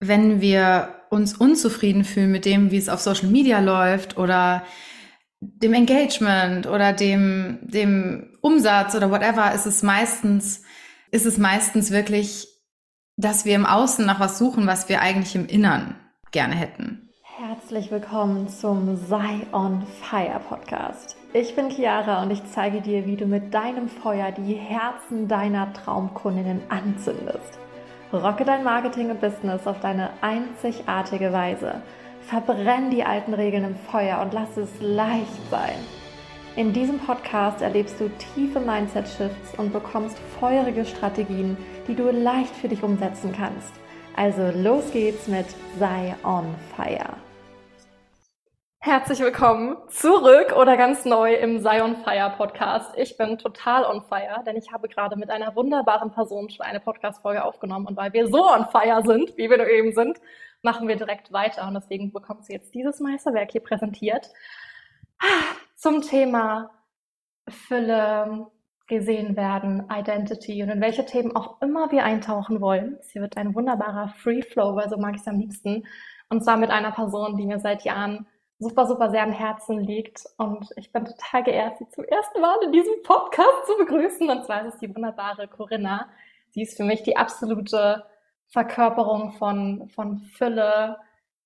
wenn wir uns unzufrieden fühlen mit dem, wie es auf Social Media läuft oder dem Engagement oder dem, dem Umsatz oder whatever, ist es meistens, ist es meistens wirklich, dass wir im Außen nach was suchen, was wir eigentlich im Innern gerne hätten. Herzlich willkommen zum Sei on Fire Podcast. Ich bin Chiara und ich zeige dir, wie du mit deinem Feuer die Herzen deiner Traumkundinnen anzündest. Rocke dein Marketing und Business auf deine einzigartige Weise. Verbrenn die alten Regeln im Feuer und lass es leicht sein. In diesem Podcast erlebst du tiefe Mindset-Shifts und bekommst feurige Strategien, die du leicht für dich umsetzen kannst. Also los geht's mit Sei on Fire. Herzlich willkommen zurück oder ganz neu im Sei on Fire Podcast. Ich bin total on fire, denn ich habe gerade mit einer wunderbaren Person schon eine Podcast-Folge aufgenommen und weil wir so on fire sind, wie wir eben sind, machen wir direkt weiter und deswegen bekommt sie jetzt dieses Meisterwerk hier präsentiert zum Thema Fülle, gesehen werden, Identity und in welche Themen auch immer wir eintauchen wollen. Es wird ein wunderbarer Free Flow, weil so mag ich es am liebsten. Und zwar mit einer Person, die mir seit Jahren super, super sehr am Herzen liegt. Und ich bin total geehrt, sie zum ersten Mal in diesem Podcast zu begrüßen. Und zwar ist es die wunderbare Corinna. Sie ist für mich die absolute Verkörperung von, von Fülle.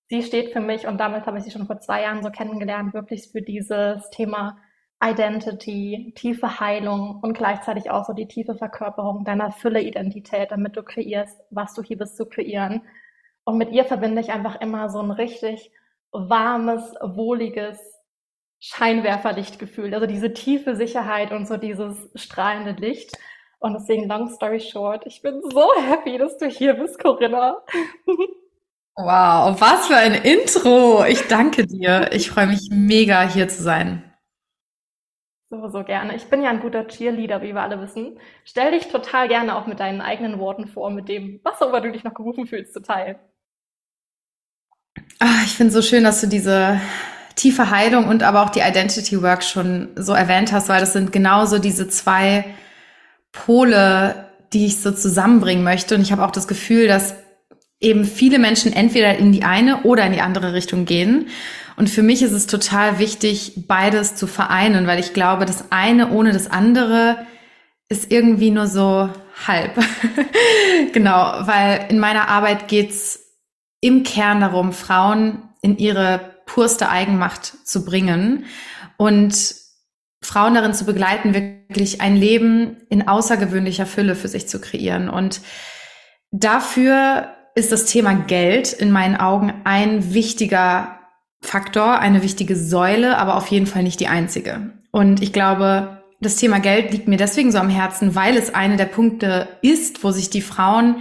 Sie steht für mich, und damit habe ich sie schon vor zwei Jahren so kennengelernt, wirklich für dieses Thema Identity, tiefe Heilung und gleichzeitig auch so die tiefe Verkörperung deiner Fülle-Identität, damit du kreierst, was du hier bist zu kreieren. Und mit ihr verbinde ich einfach immer so ein richtig warmes, wohliges Scheinwerferlichtgefühl. Also diese tiefe Sicherheit und so dieses strahlende Licht. Und deswegen, long story short, ich bin so happy, dass du hier bist, Corinna. Wow, was für ein Intro. Ich danke dir. Ich freue mich mega, hier zu sein. So, so gerne. Ich bin ja ein guter Cheerleader, wie wir alle wissen. Stell dich total gerne auch mit deinen eigenen Worten vor, mit dem, was auch immer du dich noch gerufen fühlst, zu teilen. Ach, ich finde es so schön, dass du diese tiefe Heilung und aber auch die Identity Work schon so erwähnt hast, weil das sind genauso diese zwei Pole, die ich so zusammenbringen möchte. Und ich habe auch das Gefühl, dass eben viele Menschen entweder in die eine oder in die andere Richtung gehen. Und für mich ist es total wichtig, beides zu vereinen, weil ich glaube, das eine ohne das andere ist irgendwie nur so halb. genau, weil in meiner Arbeit geht's im Kern darum, Frauen in ihre purste Eigenmacht zu bringen und Frauen darin zu begleiten, wirklich ein Leben in außergewöhnlicher Fülle für sich zu kreieren. Und dafür ist das Thema Geld in meinen Augen ein wichtiger Faktor, eine wichtige Säule, aber auf jeden Fall nicht die einzige. Und ich glaube, das Thema Geld liegt mir deswegen so am Herzen, weil es eine der Punkte ist, wo sich die Frauen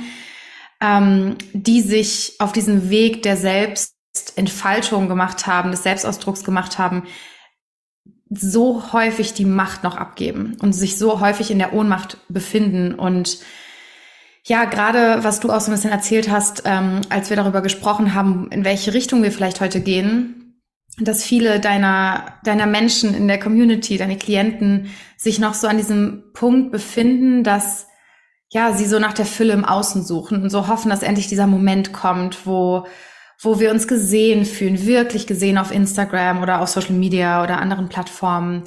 ähm, die sich auf diesen Weg der Selbstentfaltung gemacht haben, des Selbstausdrucks gemacht haben, so häufig die Macht noch abgeben und sich so häufig in der Ohnmacht befinden. Und ja, gerade was du auch so ein bisschen erzählt hast, ähm, als wir darüber gesprochen haben, in welche Richtung wir vielleicht heute gehen, dass viele deiner, deiner Menschen in der Community, deine Klienten sich noch so an diesem Punkt befinden, dass ja, sie so nach der Fülle im Außen suchen und so hoffen, dass endlich dieser Moment kommt, wo, wo wir uns gesehen fühlen, wirklich gesehen auf Instagram oder auf Social Media oder anderen Plattformen,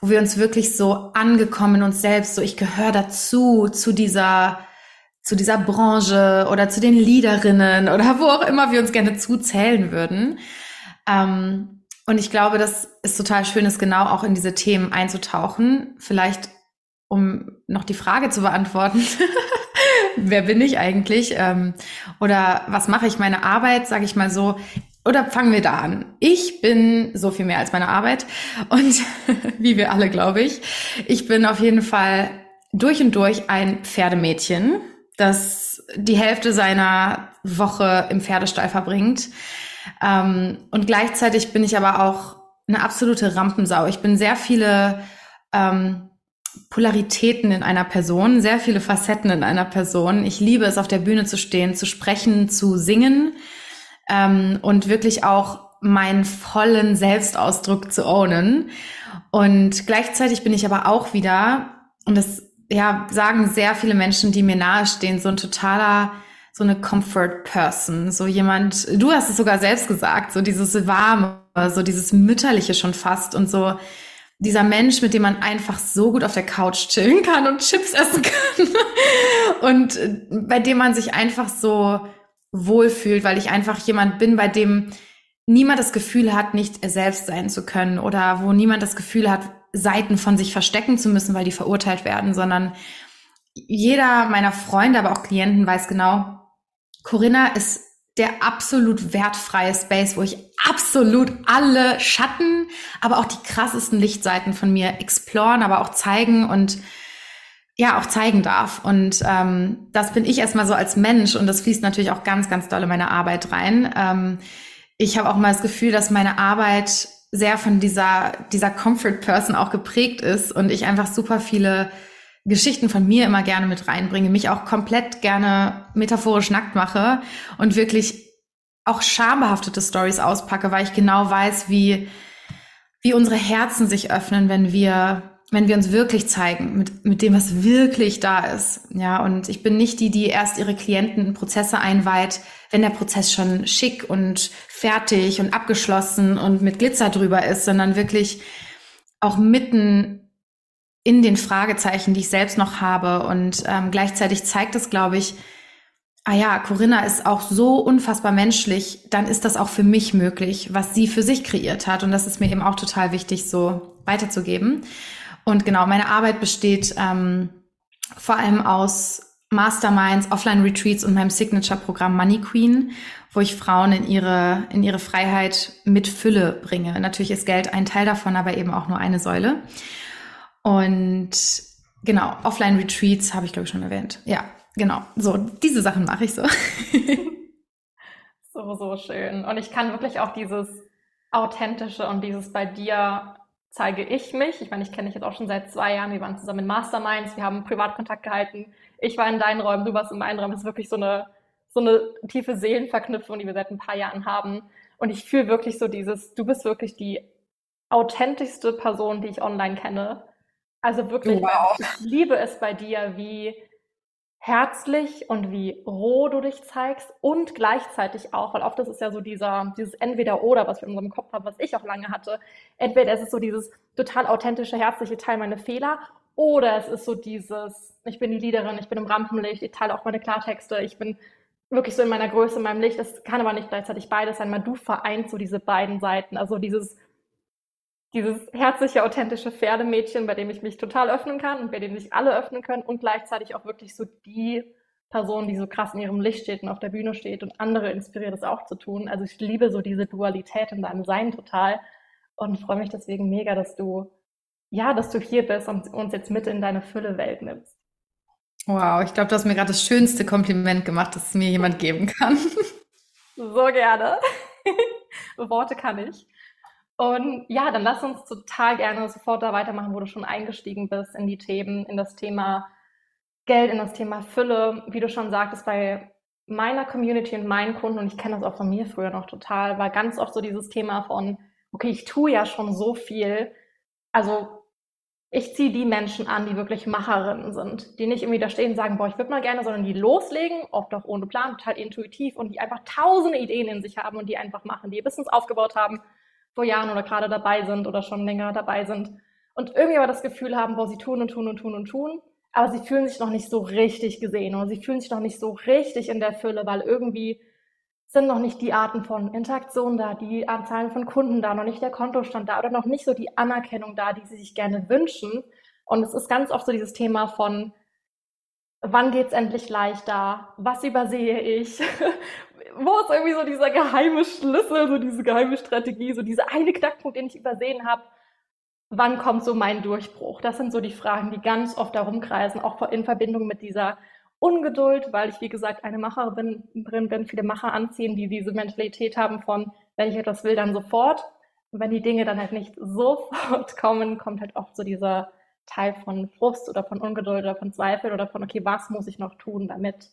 wo wir uns wirklich so angekommen in uns selbst, so ich gehöre dazu, zu dieser, zu dieser Branche oder zu den Leaderinnen oder wo auch immer wir uns gerne zuzählen würden. Ähm, und ich glaube, das ist total schön, ist genau auch in diese Themen einzutauchen. Vielleicht um noch die Frage zu beantworten, wer bin ich eigentlich? Ähm, oder was mache ich? Meine Arbeit, sage ich mal so. Oder fangen wir da an. Ich bin so viel mehr als meine Arbeit und wie wir alle, glaube ich. Ich bin auf jeden Fall durch und durch ein Pferdemädchen, das die Hälfte seiner Woche im Pferdestall verbringt. Ähm, und gleichzeitig bin ich aber auch eine absolute Rampensau. Ich bin sehr viele ähm, Polaritäten in einer Person, sehr viele Facetten in einer Person. Ich liebe es, auf der Bühne zu stehen, zu sprechen, zu singen ähm, und wirklich auch meinen vollen Selbstausdruck zu ownen. Und gleichzeitig bin ich aber auch wieder, und das ja, sagen sehr viele Menschen, die mir nahestehen, so ein totaler, so eine Comfort Person, so jemand, du hast es sogar selbst gesagt, so dieses warme, so dieses mütterliche schon fast und so dieser Mensch, mit dem man einfach so gut auf der Couch chillen kann und Chips essen kann. Und äh, bei dem man sich einfach so wohlfühlt, weil ich einfach jemand bin, bei dem niemand das Gefühl hat, nicht er selbst sein zu können oder wo niemand das Gefühl hat, Seiten von sich verstecken zu müssen, weil die verurteilt werden, sondern jeder meiner Freunde, aber auch Klienten weiß genau, Corinna ist der absolut wertfreie Space, wo ich absolut alle Schatten, aber auch die krassesten Lichtseiten von mir exploren, aber auch zeigen und ja auch zeigen darf. Und ähm, das bin ich erstmal so als Mensch und das fließt natürlich auch ganz, ganz doll in meine Arbeit rein. Ähm, ich habe auch mal das Gefühl, dass meine Arbeit sehr von dieser, dieser Comfort Person auch geprägt ist und ich einfach super viele Geschichten von mir immer gerne mit reinbringe, mich auch komplett gerne metaphorisch nackt mache und wirklich auch schambehaftete Stories auspacke, weil ich genau weiß, wie, wie unsere Herzen sich öffnen, wenn wir wenn wir uns wirklich zeigen, mit, mit dem, was wirklich da ist. Ja, und ich bin nicht die, die erst ihre Klienten in Prozesse einweiht, wenn der Prozess schon schick und fertig und abgeschlossen und mit Glitzer drüber ist, sondern wirklich auch mitten in den Fragezeichen, die ich selbst noch habe. Und ähm, gleichzeitig zeigt es, glaube ich, ah ja, Corinna ist auch so unfassbar menschlich, dann ist das auch für mich möglich, was sie für sich kreiert hat. Und das ist mir eben auch total wichtig, so weiterzugeben. Und genau, meine Arbeit besteht ähm, vor allem aus Masterminds, Offline-Retreats und meinem Signature-Programm Money Queen, wo ich Frauen in ihre, in ihre Freiheit mit Fülle bringe. Natürlich ist Geld ein Teil davon, aber eben auch nur eine Säule. Und genau, Offline-Retreats habe ich, glaube ich, schon erwähnt. Ja, genau. So, diese Sachen mache ich so. so, so schön. Und ich kann wirklich auch dieses Authentische und dieses bei dir zeige ich mich. Ich meine, ich kenne dich jetzt auch schon seit zwei Jahren. Wir waren zusammen in Masterminds, wir haben Privatkontakt gehalten. Ich war in deinen Räumen, du warst in meinen Räumen. Das ist wirklich so eine, so eine tiefe Seelenverknüpfung, die wir seit ein paar Jahren haben. Und ich fühle wirklich so dieses, du bist wirklich die authentischste Person, die ich online kenne. Also wirklich, wow. ich liebe es bei dir, wie herzlich und wie roh du dich zeigst und gleichzeitig auch, weil oft ist es ja so dieser, dieses Entweder-Oder, was wir in unserem Kopf haben, was ich auch lange hatte. Entweder es ist so dieses total authentische, herzliche Teil meine Fehler oder es ist so dieses, ich bin die Leaderin, ich bin im Rampenlicht, ich teile auch meine Klartexte, ich bin wirklich so in meiner Größe, in meinem Licht. Es kann aber nicht gleichzeitig beides sein, weil du vereinst so diese beiden Seiten. Also dieses dieses herzliche, authentische Pferdemädchen, bei dem ich mich total öffnen kann und bei dem sich alle öffnen können und gleichzeitig auch wirklich so die Person, die so krass in ihrem Licht steht und auf der Bühne steht und andere inspiriert, es auch zu tun. Also ich liebe so diese Dualität in deinem Sein total und freue mich deswegen mega, dass du, ja, dass du hier bist und uns jetzt mit in deine Fülle-Welt nimmst. Wow, ich glaube, du hast mir gerade das schönste Kompliment gemacht, das mir jemand geben kann. So gerne. Worte kann ich. Und ja, dann lass uns total gerne sofort da weitermachen, wo du schon eingestiegen bist in die Themen, in das Thema Geld, in das Thema Fülle. Wie du schon sagtest, bei meiner Community und meinen Kunden, und ich kenne das auch von mir früher noch total, war ganz oft so dieses Thema von, okay, ich tue ja schon so viel. Also ich ziehe die Menschen an, die wirklich Macherinnen sind, die nicht irgendwie da stehen und sagen, boah, ich würde mal gerne, sondern die loslegen, oft auch ohne Plan, total intuitiv und die einfach tausende Ideen in sich haben und die einfach machen, die ihr Business aufgebaut haben vor Jahren oder gerade dabei sind oder schon länger dabei sind und irgendwie aber das Gefühl haben, boah, sie tun und tun und tun und tun, aber sie fühlen sich noch nicht so richtig gesehen oder sie fühlen sich noch nicht so richtig in der Fülle, weil irgendwie sind noch nicht die Arten von Interaktion da, die Anzahlen von Kunden da, noch nicht der Kontostand da oder noch nicht so die Anerkennung da, die sie sich gerne wünschen. Und es ist ganz oft so dieses Thema von, wann geht's endlich leichter? Was übersehe ich? Wo ist irgendwie so dieser geheime Schlüssel, so diese geheime Strategie, so dieser eine Knackpunkt, den ich übersehen habe? Wann kommt so mein Durchbruch? Das sind so die Fragen, die ganz oft darum kreisen, auch in Verbindung mit dieser Ungeduld, weil ich, wie gesagt, eine Macherin bin, viele Macher anziehen, die diese Mentalität haben von, wenn ich etwas will, dann sofort. Und wenn die Dinge dann halt nicht sofort kommen, kommt halt oft so dieser Teil von Frust oder von Ungeduld oder von Zweifel oder von, okay, was muss ich noch tun damit?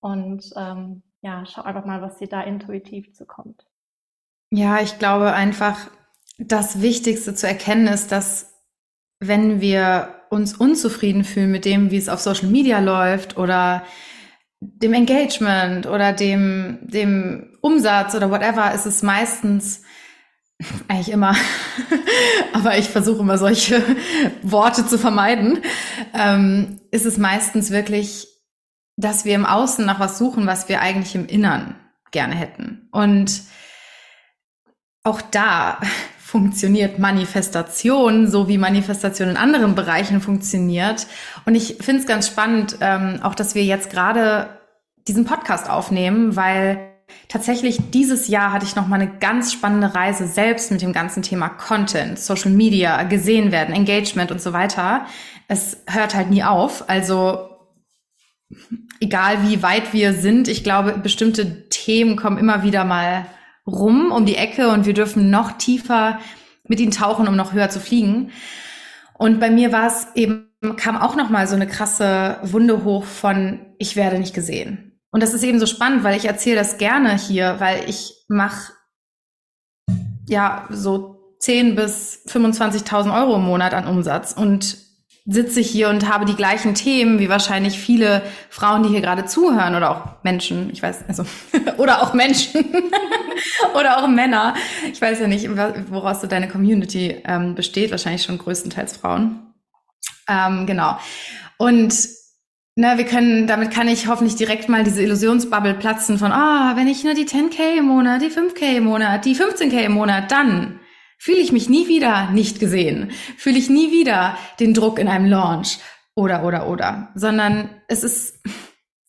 Und ähm, ja, schau einfach mal, was dir da intuitiv zukommt. Ja, ich glaube einfach, das Wichtigste zu erkennen ist, dass wenn wir uns unzufrieden fühlen mit dem, wie es auf Social Media läuft oder dem Engagement oder dem, dem Umsatz oder whatever ist es meistens eigentlich immer, aber ich versuche immer solche Worte zu vermeiden, ähm, ist es meistens wirklich, dass wir im Außen nach was suchen, was wir eigentlich im Innern gerne hätten. Und auch da funktioniert Manifestation, so wie Manifestation in anderen Bereichen funktioniert. Und ich finde es ganz spannend, ähm, auch dass wir jetzt gerade diesen Podcast aufnehmen, weil tatsächlich dieses Jahr hatte ich noch mal eine ganz spannende Reise selbst mit dem ganzen Thema Content, Social Media, gesehen werden, Engagement und so weiter. Es hört halt nie auf. Also egal wie weit wir sind, ich glaube, bestimmte Themen kommen immer wieder mal rum um die Ecke und wir dürfen noch tiefer mit ihnen tauchen, um noch höher zu fliegen. Und bei mir war es eben, kam auch noch mal so eine krasse Wunde hoch von, ich werde nicht gesehen. Und das ist eben so spannend, weil ich erzähle das gerne hier, weil ich mache ja so 10 bis 25.000 Euro im Monat an Umsatz und sitze ich hier und habe die gleichen Themen wie wahrscheinlich viele Frauen, die hier gerade zuhören oder auch Menschen, ich weiß, also, oder auch Menschen oder auch Männer. Ich weiß ja nicht, woraus so deine Community ähm, besteht, wahrscheinlich schon größtenteils Frauen. Ähm, genau. Und na, wir können, damit kann ich hoffentlich direkt mal diese Illusionsbubble platzen von, ah, wenn ich nur die 10k im Monat, die 5k im Monat, die 15k im Monat, dann Fühle ich mich nie wieder nicht gesehen? Fühle ich nie wieder den Druck in einem Launch? Oder, oder, oder. Sondern es ist,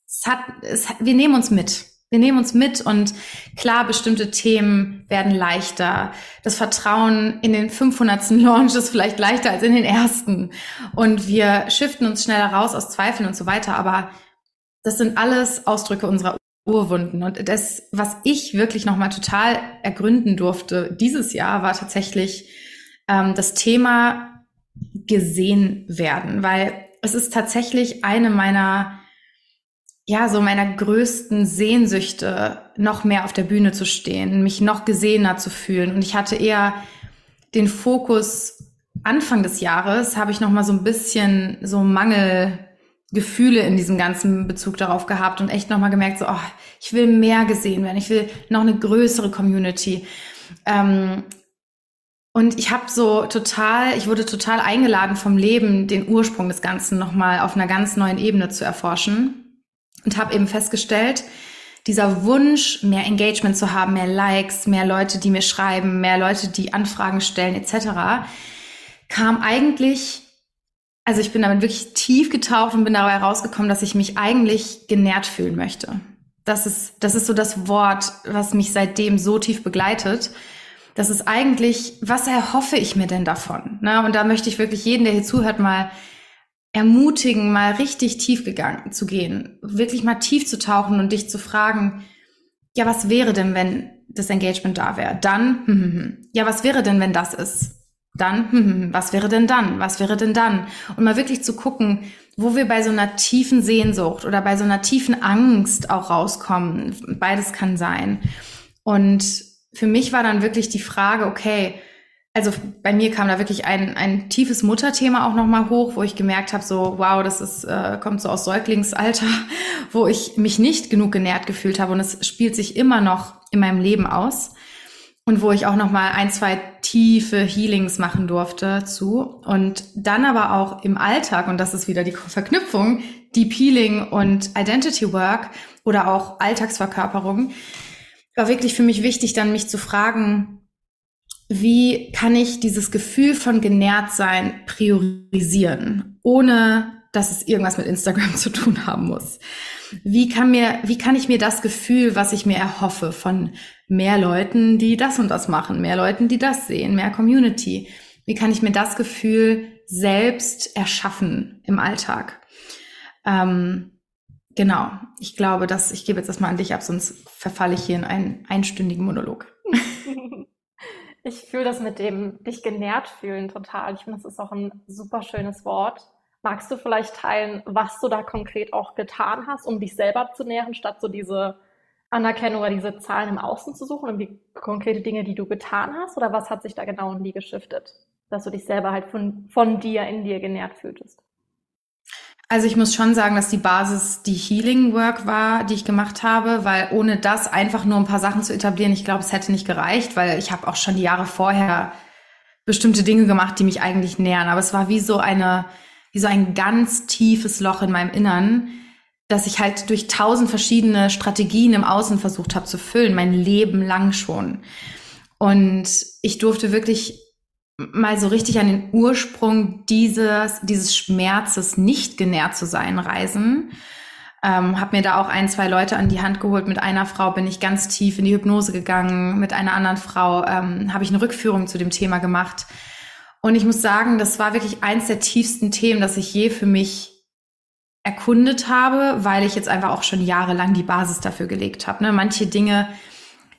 es hat, es, wir nehmen uns mit. Wir nehmen uns mit und klar, bestimmte Themen werden leichter. Das Vertrauen in den 500. Launch ist vielleicht leichter als in den ersten. Und wir shiften uns schneller raus aus Zweifeln und so weiter. Aber das sind alles Ausdrücke unserer Urwunden. Und das, was ich wirklich nochmal total ergründen durfte dieses Jahr, war tatsächlich ähm, das Thema gesehen werden, weil es ist tatsächlich eine meiner, ja, so meiner größten Sehnsüchte, noch mehr auf der Bühne zu stehen, mich noch gesehener zu fühlen. Und ich hatte eher den Fokus Anfang des Jahres, habe ich noch mal so ein bisschen so Mangel Gefühle in diesem ganzen Bezug darauf gehabt und echt nochmal gemerkt, so, oh, ich will mehr gesehen werden, ich will noch eine größere Community. Ähm, und ich habe so total, ich wurde total eingeladen vom Leben, den Ursprung des Ganzen nochmal auf einer ganz neuen Ebene zu erforschen und habe eben festgestellt, dieser Wunsch, mehr Engagement zu haben, mehr Likes, mehr Leute, die mir schreiben, mehr Leute, die Anfragen stellen etc., kam eigentlich also ich bin damit wirklich tief getaucht und bin dabei rausgekommen, dass ich mich eigentlich genährt fühlen möchte. Das ist, das ist so das Wort, was mich seitdem so tief begleitet. Das ist eigentlich, was erhoffe ich mir denn davon? Ne? Und da möchte ich wirklich jeden, der hier zuhört, mal ermutigen, mal richtig tief gegangen zu gehen, wirklich mal tief zu tauchen und dich zu fragen, ja, was wäre denn, wenn das Engagement da wäre? Dann, hm, hm, hm. ja, was wäre denn, wenn das ist? Dann, hm, hm, hm, was wäre denn dann? Was wäre denn dann? Und mal wirklich zu gucken, wo wir bei so einer tiefen Sehnsucht oder bei so einer tiefen Angst auch rauskommen. Beides kann sein. Und für mich war dann wirklich die Frage, okay, also bei mir kam da wirklich ein, ein tiefes Mutterthema auch nochmal hoch, wo ich gemerkt habe, so, wow, das ist, äh, kommt so aus Säuglingsalter, wo ich mich nicht genug genährt gefühlt habe und es spielt sich immer noch in meinem Leben aus und wo ich auch noch mal ein, zwei tiefe Healings machen durfte zu und dann aber auch im Alltag und das ist wieder die Verknüpfung Deep Healing und Identity Work oder auch Alltagsverkörperung war wirklich für mich wichtig dann mich zu fragen wie kann ich dieses Gefühl von genährt sein priorisieren ohne dass es irgendwas mit Instagram zu tun haben muss. Wie kann mir, wie kann ich mir das Gefühl, was ich mir erhoffe von mehr Leuten, die das und das machen, mehr Leuten, die das sehen, mehr Community, wie kann ich mir das Gefühl selbst erschaffen im Alltag? Ähm, genau. Ich glaube, dass ich gebe jetzt das mal an dich ab, sonst verfalle ich hier in einen einstündigen Monolog. Ich fühle das mit dem dich genährt fühlen total. Ich finde, das ist auch ein super schönes Wort. Magst du vielleicht teilen, was du da konkret auch getan hast, um dich selber zu nähren, statt so diese Anerkennung oder diese Zahlen im Außen zu suchen und die konkrete Dinge, die du getan hast? Oder was hat sich da genau in dir geschiftet, dass du dich selber halt von, von dir in dir genährt fühltest? Also ich muss schon sagen, dass die Basis die Healing Work war, die ich gemacht habe, weil ohne das einfach nur ein paar Sachen zu etablieren, ich glaube, es hätte nicht gereicht, weil ich habe auch schon die Jahre vorher bestimmte Dinge gemacht, die mich eigentlich nähern. Aber es war wie so eine, wie so ein ganz tiefes Loch in meinem Innern, dass ich halt durch tausend verschiedene Strategien im Außen versucht habe zu füllen, mein Leben lang schon. Und ich durfte wirklich mal so richtig an den Ursprung dieses, dieses Schmerzes nicht genährt zu sein reisen. Ähm, habe mir da auch ein, zwei Leute an die Hand geholt. Mit einer Frau bin ich ganz tief in die Hypnose gegangen. Mit einer anderen Frau ähm, habe ich eine Rückführung zu dem Thema gemacht. Und ich muss sagen, das war wirklich eins der tiefsten Themen, das ich je für mich erkundet habe, weil ich jetzt einfach auch schon jahrelang die Basis dafür gelegt habe. Ne? Manche Dinge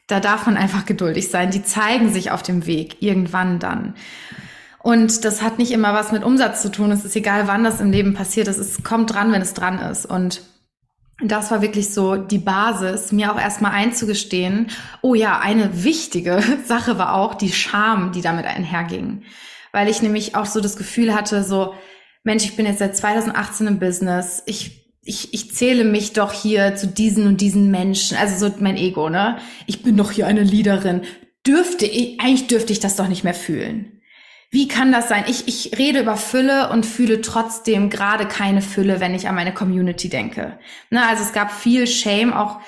da darf man einfach geduldig sein. Die zeigen sich auf dem Weg, irgendwann dann. Und das hat nicht immer was mit Umsatz zu tun. Es ist egal, wann das im Leben passiert. Es kommt dran, wenn es dran ist. Und das war wirklich so die Basis, mir auch erstmal einzugestehen. Oh ja, eine wichtige Sache war auch die Scham, die damit einherging. Weil ich nämlich auch so das Gefühl hatte, so, Mensch, ich bin jetzt seit 2018 im Business. Ich ich, ich zähle mich doch hier zu diesen und diesen Menschen, also so mein Ego, ne? Ich bin doch hier eine Leaderin. Dürfte ich, eigentlich dürfte ich das doch nicht mehr fühlen. Wie kann das sein? Ich, ich rede über Fülle und fühle trotzdem gerade keine Fülle, wenn ich an meine Community denke. Ne, also es gab viel Shame auch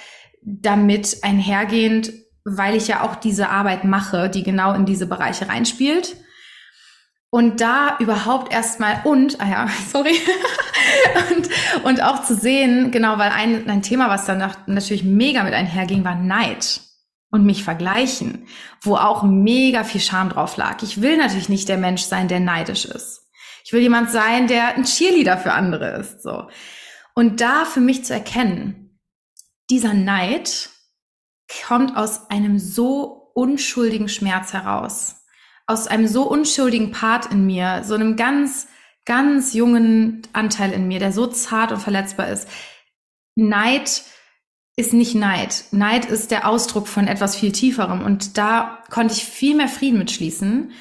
damit einhergehend, weil ich ja auch diese Arbeit mache, die genau in diese Bereiche reinspielt. Und da überhaupt erstmal und, ah ja, sorry, und, und auch zu sehen, genau, weil ein, ein Thema, was dann natürlich mega mit einherging, war Neid und mich vergleichen, wo auch mega viel Scham drauf lag. Ich will natürlich nicht der Mensch sein, der neidisch ist. Ich will jemand sein, der ein Cheerleader für andere ist, so. Und da für mich zu erkennen, dieser Neid kommt aus einem so unschuldigen Schmerz heraus aus einem so unschuldigen Part in mir, so einem ganz, ganz jungen Anteil in mir, der so zart und verletzbar ist. Neid ist nicht Neid. Neid ist der Ausdruck von etwas viel Tieferem. Und da konnte ich viel mehr Frieden mitschließen,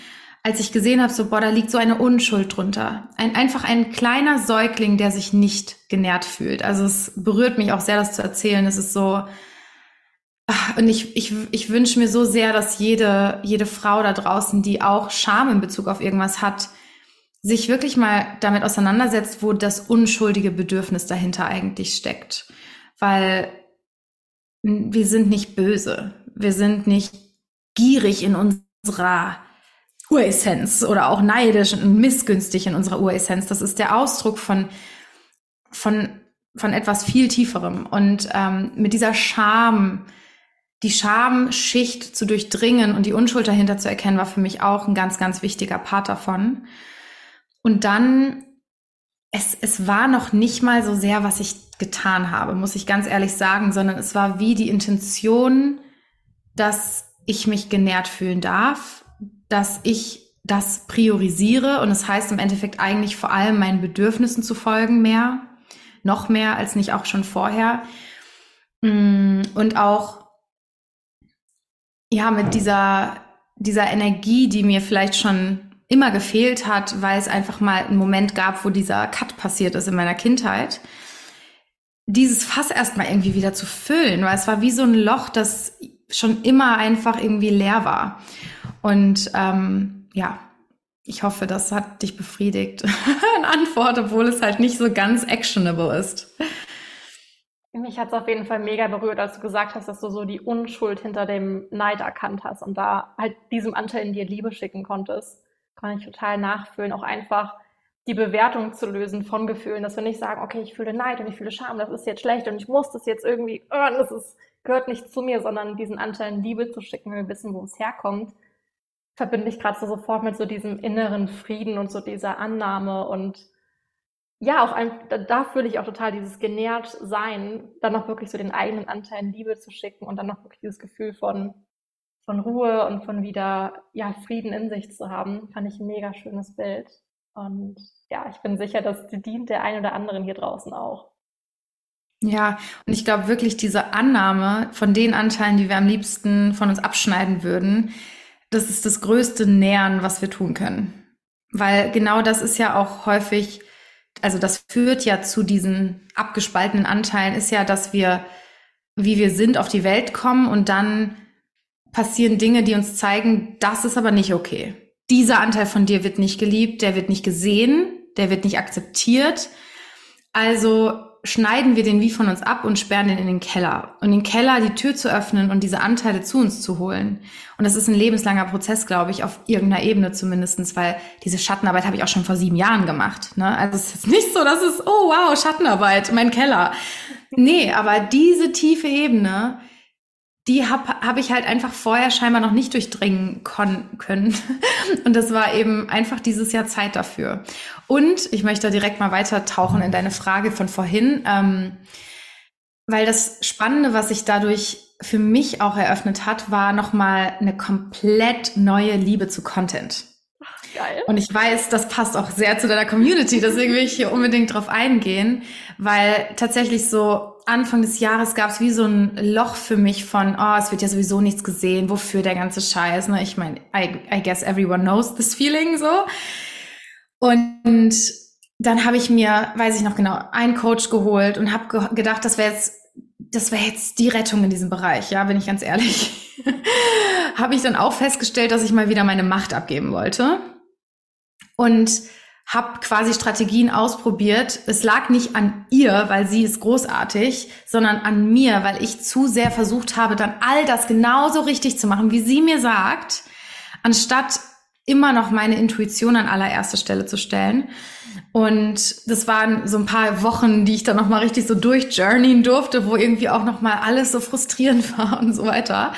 als ich gesehen habe, so, boah, da liegt so eine Unschuld drunter. Ein, einfach ein kleiner Säugling, der sich nicht genährt fühlt. Also es berührt mich auch sehr, das zu erzählen. Es ist so, und ich, ich, ich wünsche mir so sehr, dass jede, jede Frau da draußen, die auch Scham in Bezug auf irgendwas hat, sich wirklich mal damit auseinandersetzt, wo das unschuldige Bedürfnis dahinter eigentlich steckt. Weil wir sind nicht böse. Wir sind nicht gierig in unserer Uressenz oder auch neidisch und missgünstig in unserer Uressenz. Das ist der Ausdruck von, von, von etwas viel Tieferem. Und ähm, mit dieser Scham, die Schamschicht zu durchdringen und die Unschuld dahinter zu erkennen, war für mich auch ein ganz, ganz wichtiger Part davon. Und dann, es, es war noch nicht mal so sehr, was ich getan habe, muss ich ganz ehrlich sagen, sondern es war wie die Intention, dass ich mich genährt fühlen darf, dass ich das priorisiere und es das heißt im Endeffekt eigentlich vor allem meinen Bedürfnissen zu folgen mehr, noch mehr als nicht auch schon vorher. Mm, und auch ja, mit dieser, dieser Energie, die mir vielleicht schon immer gefehlt hat, weil es einfach mal einen Moment gab, wo dieser Cut passiert ist in meiner Kindheit, dieses Fass erstmal irgendwie wieder zu füllen, weil es war wie so ein Loch, das schon immer einfach irgendwie leer war. Und ähm, ja, ich hoffe, das hat dich befriedigt. Eine Antwort, obwohl es halt nicht so ganz actionable ist. Mich hat es auf jeden Fall mega berührt, als du gesagt hast, dass du so die Unschuld hinter dem Neid erkannt hast und da halt diesem Anteil in dir Liebe schicken konntest. Kann ich total nachfühlen. Auch einfach die Bewertung zu lösen von Gefühlen, dass wir nicht sagen, okay, ich fühle Neid und ich fühle Scham, das ist jetzt schlecht und ich muss das jetzt irgendwie, oh, das ist, gehört nicht zu mir, sondern diesen Anteil in Liebe zu schicken, wenn wir wissen, wo es herkommt, verbinde ich gerade so sofort mit so diesem inneren Frieden und so dieser Annahme und ja, auch ein, da, da fühle ich auch total dieses genährt sein, dann noch wirklich so den eigenen Anteilen Liebe zu schicken und dann noch wirklich dieses Gefühl von, von Ruhe und von wieder, ja, Frieden in sich zu haben, fand ich ein mega schönes Bild. Und ja, ich bin sicher, die dient der einen oder anderen hier draußen auch. Ja, und ich glaube wirklich diese Annahme von den Anteilen, die wir am liebsten von uns abschneiden würden, das ist das größte Nähern, was wir tun können. Weil genau das ist ja auch häufig also das führt ja zu diesen abgespaltenen Anteilen, ist ja, dass wir, wie wir sind, auf die Welt kommen und dann passieren Dinge, die uns zeigen, das ist aber nicht okay. Dieser Anteil von dir wird nicht geliebt, der wird nicht gesehen, der wird nicht akzeptiert. Also schneiden wir den wie von uns ab und sperren den in den Keller. Und den Keller die Tür zu öffnen und diese Anteile zu uns zu holen. Und das ist ein lebenslanger Prozess, glaube ich, auf irgendeiner Ebene zumindestens, weil diese Schattenarbeit habe ich auch schon vor sieben Jahren gemacht. Ne? Also es ist nicht so, dass es, oh wow, Schattenarbeit, mein Keller. Nee, aber diese tiefe Ebene, die habe hab ich halt einfach vorher scheinbar noch nicht durchdringen können. Und das war eben einfach dieses Jahr Zeit dafür. Und ich möchte direkt mal weiter tauchen in deine Frage von vorhin, ähm, weil das Spannende, was sich dadurch für mich auch eröffnet hat, war nochmal eine komplett neue Liebe zu Content. Geil. Und ich weiß, das passt auch sehr zu deiner Community, deswegen will ich hier unbedingt drauf eingehen, weil tatsächlich so Anfang des Jahres gab es wie so ein Loch für mich von, oh, es wird ja sowieso nichts gesehen, wofür der ganze Scheiß. Ne? Ich meine, I, I guess everyone knows this feeling so. Und dann habe ich mir, weiß ich noch genau, einen Coach geholt und habe ge gedacht, das wäre jetzt, das wäre jetzt die Rettung in diesem Bereich. Ja, bin ich ganz ehrlich. habe ich dann auch festgestellt, dass ich mal wieder meine Macht abgeben wollte. Und habe quasi Strategien ausprobiert. Es lag nicht an ihr, weil sie ist großartig, sondern an mir, weil ich zu sehr versucht habe, dann all das genauso richtig zu machen, wie sie mir sagt, anstatt immer noch meine Intuition an allererste Stelle zu stellen. Und das waren so ein paar Wochen, die ich dann noch mal richtig so durchjourneyen durfte, wo irgendwie auch noch mal alles so frustrierend war und so weiter.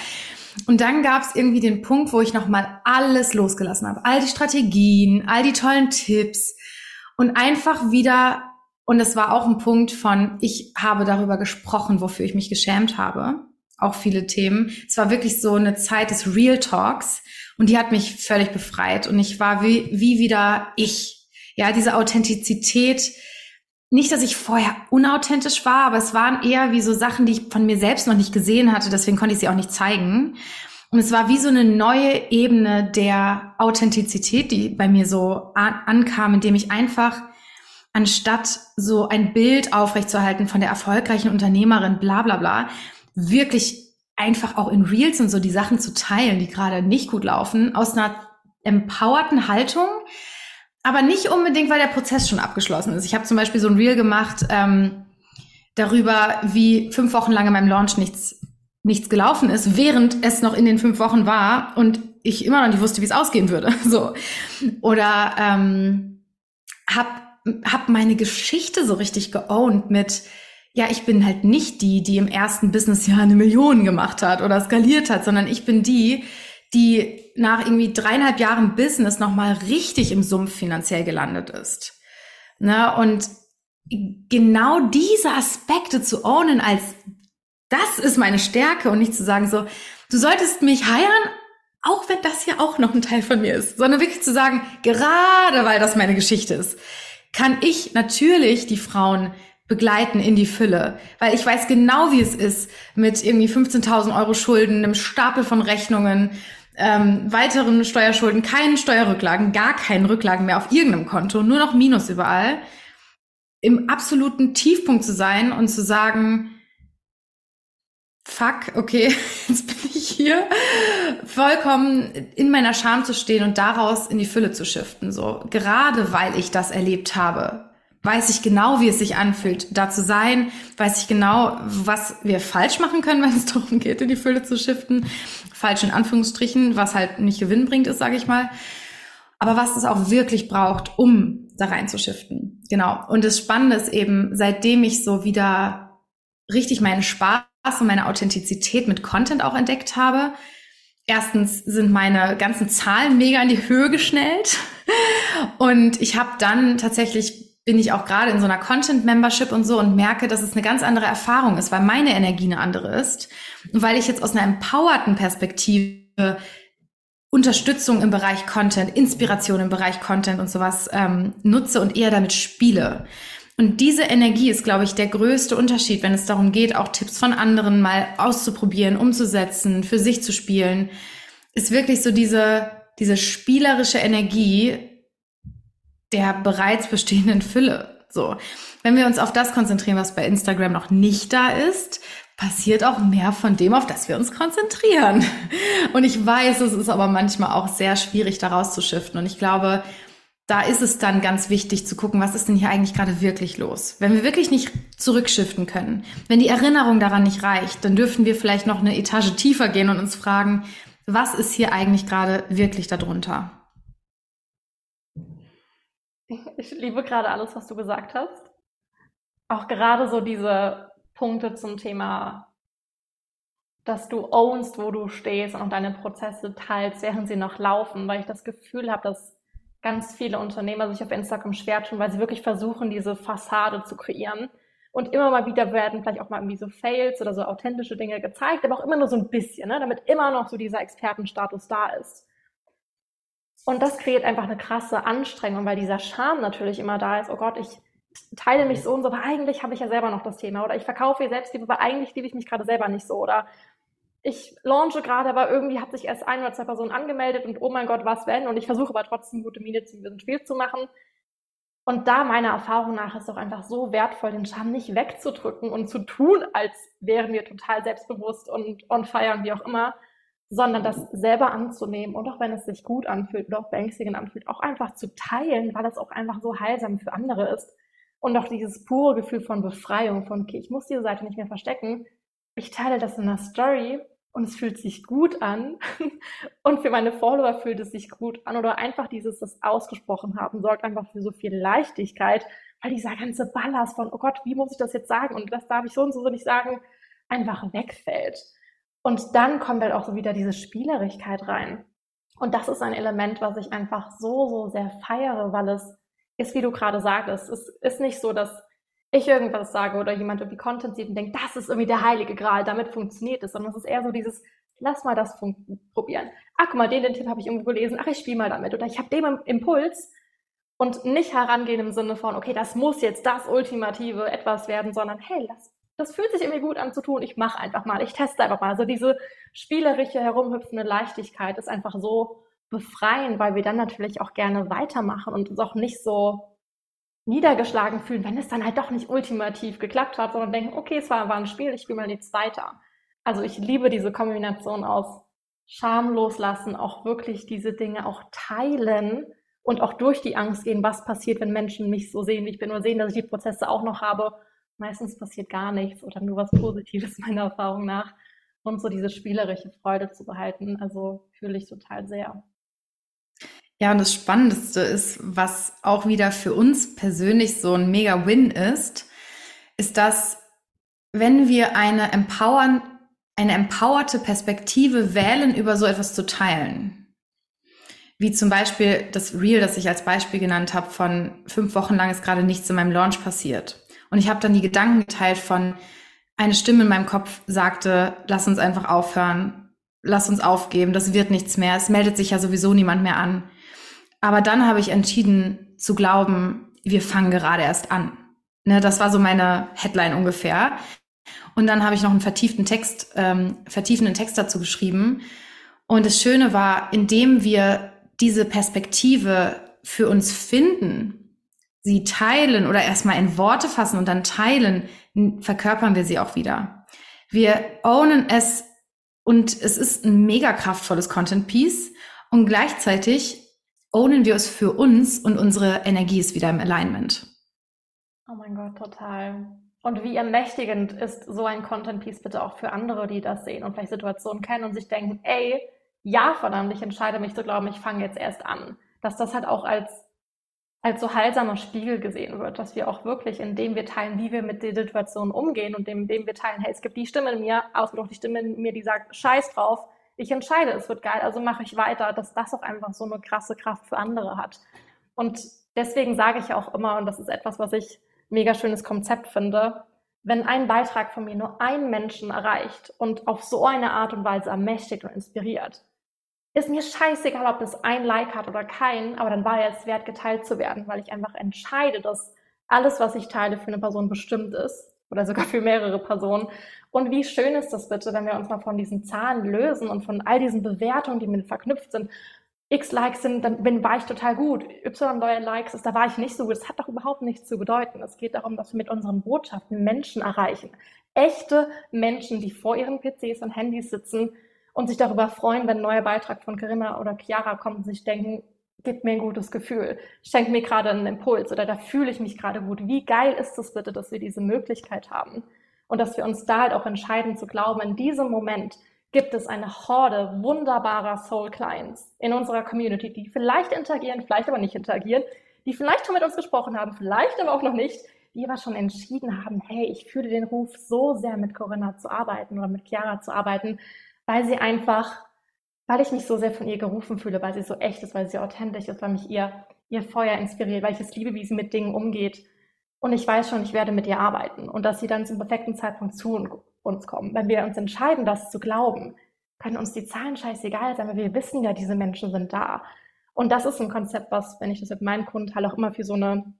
Und dann gab es irgendwie den Punkt, wo ich nochmal alles losgelassen habe. All die Strategien, all die tollen Tipps und einfach wieder, und es war auch ein Punkt von, ich habe darüber gesprochen, wofür ich mich geschämt habe. Auch viele Themen. Es war wirklich so eine Zeit des Real Talks und die hat mich völlig befreit und ich war wie, wie wieder ich. Ja, diese Authentizität, nicht, dass ich vorher unauthentisch war, aber es waren eher wie so Sachen, die ich von mir selbst noch nicht gesehen hatte, deswegen konnte ich sie auch nicht zeigen. Und es war wie so eine neue Ebene der Authentizität, die bei mir so an ankam, indem ich einfach anstatt so ein Bild aufrechtzuerhalten von der erfolgreichen Unternehmerin, bla bla bla, wirklich einfach auch in Reels und so die Sachen zu teilen, die gerade nicht gut laufen, aus einer empowerten Haltung, aber nicht unbedingt, weil der Prozess schon abgeschlossen ist. Ich habe zum Beispiel so ein Reel gemacht ähm, darüber, wie fünf Wochen lang in meinem Launch nichts, nichts gelaufen ist, während es noch in den fünf Wochen war und ich immer noch nicht wusste, wie es ausgehen würde. So. Oder ähm, hab, hab meine Geschichte so richtig geowned mit, ja, ich bin halt nicht die, die im ersten Businessjahr eine Million gemacht hat oder skaliert hat, sondern ich bin die, die nach irgendwie dreieinhalb Jahren Business nochmal richtig im Sumpf finanziell gelandet ist. Ne? Und genau diese Aspekte zu ownen als das ist meine Stärke und nicht zu sagen so, du solltest mich heiern, auch wenn das ja auch noch ein Teil von mir ist, sondern wirklich zu sagen, gerade weil das meine Geschichte ist, kann ich natürlich die Frauen begleiten in die Fülle, weil ich weiß genau, wie es ist mit irgendwie 15.000 Euro Schulden, einem Stapel von Rechnungen, ähm, weiteren Steuerschulden, keinen Steuerrücklagen, gar keinen Rücklagen mehr auf irgendeinem Konto, nur noch Minus überall, im absoluten Tiefpunkt zu sein und zu sagen, fuck, okay, jetzt bin ich hier, vollkommen in meiner Scham zu stehen und daraus in die Fülle zu shiften, so. Gerade weil ich das erlebt habe, weiß ich genau, wie es sich anfühlt, da zu sein, weiß ich genau, was wir falsch machen können, wenn es darum geht, in die Fülle zu shiften. Falsch in Anführungsstrichen, was halt nicht gewinnbringend ist, sage ich mal. Aber was es auch wirklich braucht, um da rein zu shiften. Genau. Und das Spannende ist eben, seitdem ich so wieder richtig meinen Spaß und meine Authentizität mit Content auch entdeckt habe, erstens sind meine ganzen Zahlen mega in die Höhe geschnellt. Und ich habe dann tatsächlich bin ich auch gerade in so einer Content-Membership und so und merke, dass es eine ganz andere Erfahrung ist, weil meine Energie eine andere ist. Und weil ich jetzt aus einer empowerten Perspektive Unterstützung im Bereich Content, Inspiration im Bereich Content und sowas ähm, nutze und eher damit spiele. Und diese Energie ist, glaube ich, der größte Unterschied, wenn es darum geht, auch Tipps von anderen mal auszuprobieren, umzusetzen, für sich zu spielen, ist wirklich so diese, diese spielerische Energie, der bereits bestehenden Fülle. So. Wenn wir uns auf das konzentrieren, was bei Instagram noch nicht da ist, passiert auch mehr von dem, auf das wir uns konzentrieren. Und ich weiß, es ist aber manchmal auch sehr schwierig, da rauszuschiften. Und ich glaube, da ist es dann ganz wichtig zu gucken, was ist denn hier eigentlich gerade wirklich los? Wenn wir wirklich nicht zurückschiften können, wenn die Erinnerung daran nicht reicht, dann dürfen wir vielleicht noch eine Etage tiefer gehen und uns fragen, was ist hier eigentlich gerade wirklich darunter? Ich liebe gerade alles, was du gesagt hast. Auch gerade so diese Punkte zum Thema, dass du ownst, wo du stehst und deine Prozesse teilst, während sie noch laufen, weil ich das Gefühl habe, dass ganz viele Unternehmer sich auf Instagram schwer tun, weil sie wirklich versuchen, diese Fassade zu kreieren. Und immer mal wieder werden vielleicht auch mal irgendwie so Fails oder so authentische Dinge gezeigt, aber auch immer nur so ein bisschen, ne, damit immer noch so dieser Expertenstatus da ist. Und das kreiert einfach eine krasse Anstrengung, weil dieser Charme natürlich immer da ist. Oh Gott, ich teile mich so und so, aber eigentlich habe ich ja selber noch das Thema. Oder ich verkaufe selbst Selbstliebe, aber eigentlich liebe ich mich gerade selber nicht so. Oder ich launche gerade, aber irgendwie hat sich erst ein oder zwei Personen angemeldet und oh mein Gott, was wenn? Und ich versuche aber trotzdem gute Miene zu diesem Spiel zu machen. Und da meiner Erfahrung nach ist es auch einfach so wertvoll, den Charme nicht wegzudrücken und zu tun, als wären wir total selbstbewusst und on fire und wie auch immer, sondern das selber anzunehmen und auch wenn es sich gut anfühlt oder auch beängstigend anfühlt, auch einfach zu teilen, weil es auch einfach so heilsam für andere ist. Und auch dieses pure Gefühl von Befreiung, von, okay, ich muss diese Seite nicht mehr verstecken. Ich teile das in einer Story und es fühlt sich gut an. Und für meine Follower fühlt es sich gut an. Oder einfach dieses, das ausgesprochen haben, sorgt einfach für so viel Leichtigkeit, weil dieser ganze Ballast von, oh Gott, wie muss ich das jetzt sagen? Und das darf ich so und so nicht sagen, einfach wegfällt. Und dann kommt halt auch so wieder diese Spielerigkeit rein. Und das ist ein Element, was ich einfach so, so sehr feiere, weil es ist, wie du gerade sagtest, es ist nicht so, dass ich irgendwas sage oder jemand irgendwie Content sieht und denkt, das ist irgendwie der heilige Gral, damit funktioniert es, sondern es ist eher so dieses, lass mal das probieren. Ach, guck mal, den, den Tipp habe ich irgendwo gelesen, ach, ich spiele mal damit oder ich habe den Impuls und nicht herangehen im Sinne von, okay, das muss jetzt das ultimative etwas werden, sondern hey, lass das fühlt sich irgendwie gut an zu tun. Ich mache einfach mal, ich teste einfach mal. Also diese spielerische, herumhüpfende Leichtigkeit ist einfach so befreiend, weil wir dann natürlich auch gerne weitermachen und uns auch nicht so niedergeschlagen fühlen, wenn es dann halt doch nicht ultimativ geklappt hat, sondern denken, okay, es war, war ein Spiel, ich spiele mal jetzt weiter. Also ich liebe diese Kombination aus Scham loslassen, auch wirklich diese Dinge auch teilen und auch durch die Angst gehen, was passiert, wenn Menschen mich so sehen, wie ich bin, oder sehen, dass ich die Prozesse auch noch habe meistens passiert gar nichts oder nur was Positives meiner Erfahrung nach. Und so diese spielerische Freude zu behalten, also fühle ich total sehr. Ja, und das Spannendste ist, was auch wieder für uns persönlich so ein mega Win ist, ist, dass wenn wir eine empowern, eine empowerte Perspektive wählen, über so etwas zu teilen, wie zum Beispiel das Reel, das ich als Beispiel genannt habe, von fünf Wochen lang ist gerade nichts in meinem Launch passiert. Und ich habe dann die Gedanken geteilt von, eine Stimme in meinem Kopf sagte, lass uns einfach aufhören, lass uns aufgeben, das wird nichts mehr, es meldet sich ja sowieso niemand mehr an. Aber dann habe ich entschieden zu glauben, wir fangen gerade erst an. Ne, das war so meine Headline ungefähr. Und dann habe ich noch einen vertieften Text, ähm, vertiefenden Text dazu geschrieben. Und das Schöne war, indem wir diese Perspektive für uns finden, sie teilen oder erstmal in Worte fassen und dann teilen, verkörpern wir sie auch wieder. Wir ownen es und es ist ein mega kraftvolles Content Piece und gleichzeitig ownen wir es für uns und unsere Energie ist wieder im Alignment. Oh mein Gott, total. Und wie ermächtigend ist so ein Content Piece bitte auch für andere, die das sehen und vielleicht Situationen kennen und sich denken, ey, ja, verdammt, ich entscheide mich zu glauben, ich fange jetzt erst an. Dass das halt auch als als so heilsamer Spiegel gesehen wird, dass wir auch wirklich, indem wir teilen, wie wir mit der Situation umgehen und indem wir teilen, hey, es gibt die Stimme in mir, ausgedrückt die Stimme in mir, die sagt, scheiß drauf, ich entscheide, es wird geil, also mache ich weiter, dass das auch einfach so eine krasse Kraft für andere hat. Und deswegen sage ich auch immer, und das ist etwas, was ich mega schönes Konzept finde, wenn ein Beitrag von mir nur einen Menschen erreicht und auf so eine Art und Weise ermächtigt und inspiriert, ist mir scheißegal, ob das ein Like hat oder kein, aber dann war er es wert, geteilt zu werden, weil ich einfach entscheide, dass alles, was ich teile, für eine Person bestimmt ist oder sogar für mehrere Personen. Und wie schön ist das bitte, wenn wir uns mal von diesen Zahlen lösen und von all diesen Bewertungen, die mit verknüpft sind. X Likes sind, dann bin, war ich total gut. Y Likes ist, da war ich nicht so gut. Das hat doch überhaupt nichts zu bedeuten. Es geht darum, dass wir mit unseren Botschaften Menschen erreichen. Echte Menschen, die vor ihren PCs und Handys sitzen und sich darüber freuen, wenn ein neuer Beitrag von Corinna oder Chiara kommt und sich denken, gibt mir ein gutes Gefühl, schenkt mir gerade einen Impuls oder da fühle ich mich gerade gut. Wie geil ist es bitte, dass wir diese Möglichkeit haben und dass wir uns da halt auch entscheiden zu glauben, in diesem Moment gibt es eine Horde wunderbarer Soul Clients in unserer Community, die vielleicht interagieren, vielleicht aber nicht interagieren, die vielleicht schon mit uns gesprochen haben, vielleicht aber auch noch nicht, die aber schon entschieden haben, hey, ich fühle den Ruf so sehr mit Corinna zu arbeiten oder mit Chiara zu arbeiten, weil sie einfach, weil ich mich so sehr von ihr gerufen fühle, weil sie so echt ist, weil sie authentisch ist, weil mich ihr, ihr Feuer inspiriert, weil ich es liebe, wie sie mit Dingen umgeht. Und ich weiß schon, ich werde mit ihr arbeiten und dass sie dann zum perfekten Zeitpunkt zu uns kommen. Wenn wir uns entscheiden, das zu glauben, können uns die Zahlen scheißegal sein, weil wir wissen ja, diese Menschen sind da. Und das ist ein Konzept, was, wenn ich das mit meinen Kunden teile, auch immer für so eine,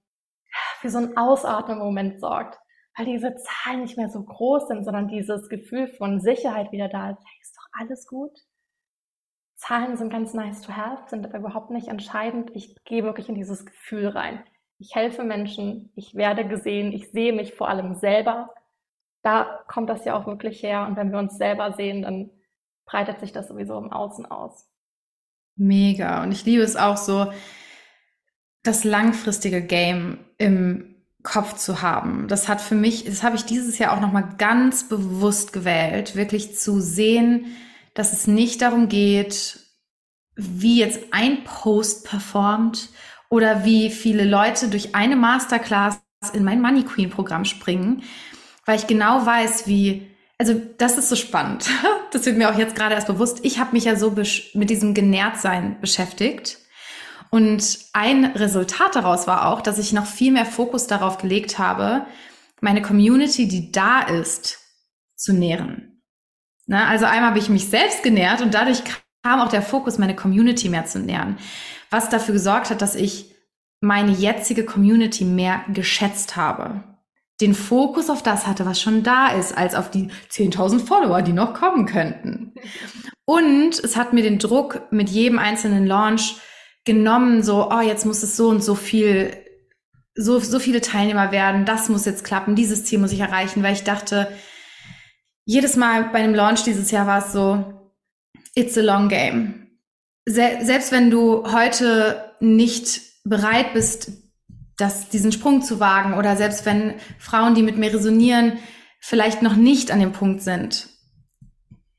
für so einen Ausatmen-Moment sorgt. Weil diese Zahlen nicht mehr so groß sind, sondern dieses Gefühl von Sicherheit wieder da ist. Hey, doch alles gut. Zahlen sind ganz nice to have, sind aber überhaupt nicht entscheidend. Ich gehe wirklich in dieses Gefühl rein. Ich helfe Menschen, ich werde gesehen, ich sehe mich vor allem selber da kommt das ja auch wirklich her. Und wenn wir uns selber sehen, dann breitet sich das sowieso im Außen aus. Mega. Und ich liebe es auch so, das langfristige Game im Kopf zu haben. Das hat für mich, das habe ich dieses Jahr auch nochmal ganz bewusst gewählt, wirklich zu sehen, dass es nicht darum geht, wie jetzt ein Post performt oder wie viele Leute durch eine Masterclass in mein Money Queen Programm springen, weil ich genau weiß, wie, also das ist so spannend. Das wird mir auch jetzt gerade erst bewusst. Ich habe mich ja so mit diesem Genährtsein beschäftigt. Und ein Resultat daraus war auch, dass ich noch viel mehr Fokus darauf gelegt habe, meine Community, die da ist, zu nähren. Ne? Also einmal habe ich mich selbst genährt und dadurch kam auch der Fokus, meine Community mehr zu nähren. Was dafür gesorgt hat, dass ich meine jetzige Community mehr geschätzt habe den Fokus auf das hatte, was schon da ist, als auf die 10.000 Follower, die noch kommen könnten. Und es hat mir den Druck mit jedem einzelnen Launch genommen, so, oh, jetzt muss es so und so viel, so, so viele Teilnehmer werden, das muss jetzt klappen, dieses Ziel muss ich erreichen, weil ich dachte, jedes Mal bei einem Launch dieses Jahr war es so, it's a long game. selbst wenn du heute nicht bereit bist, das, diesen Sprung zu wagen oder selbst wenn Frauen, die mit mir resonieren, vielleicht noch nicht an dem Punkt sind.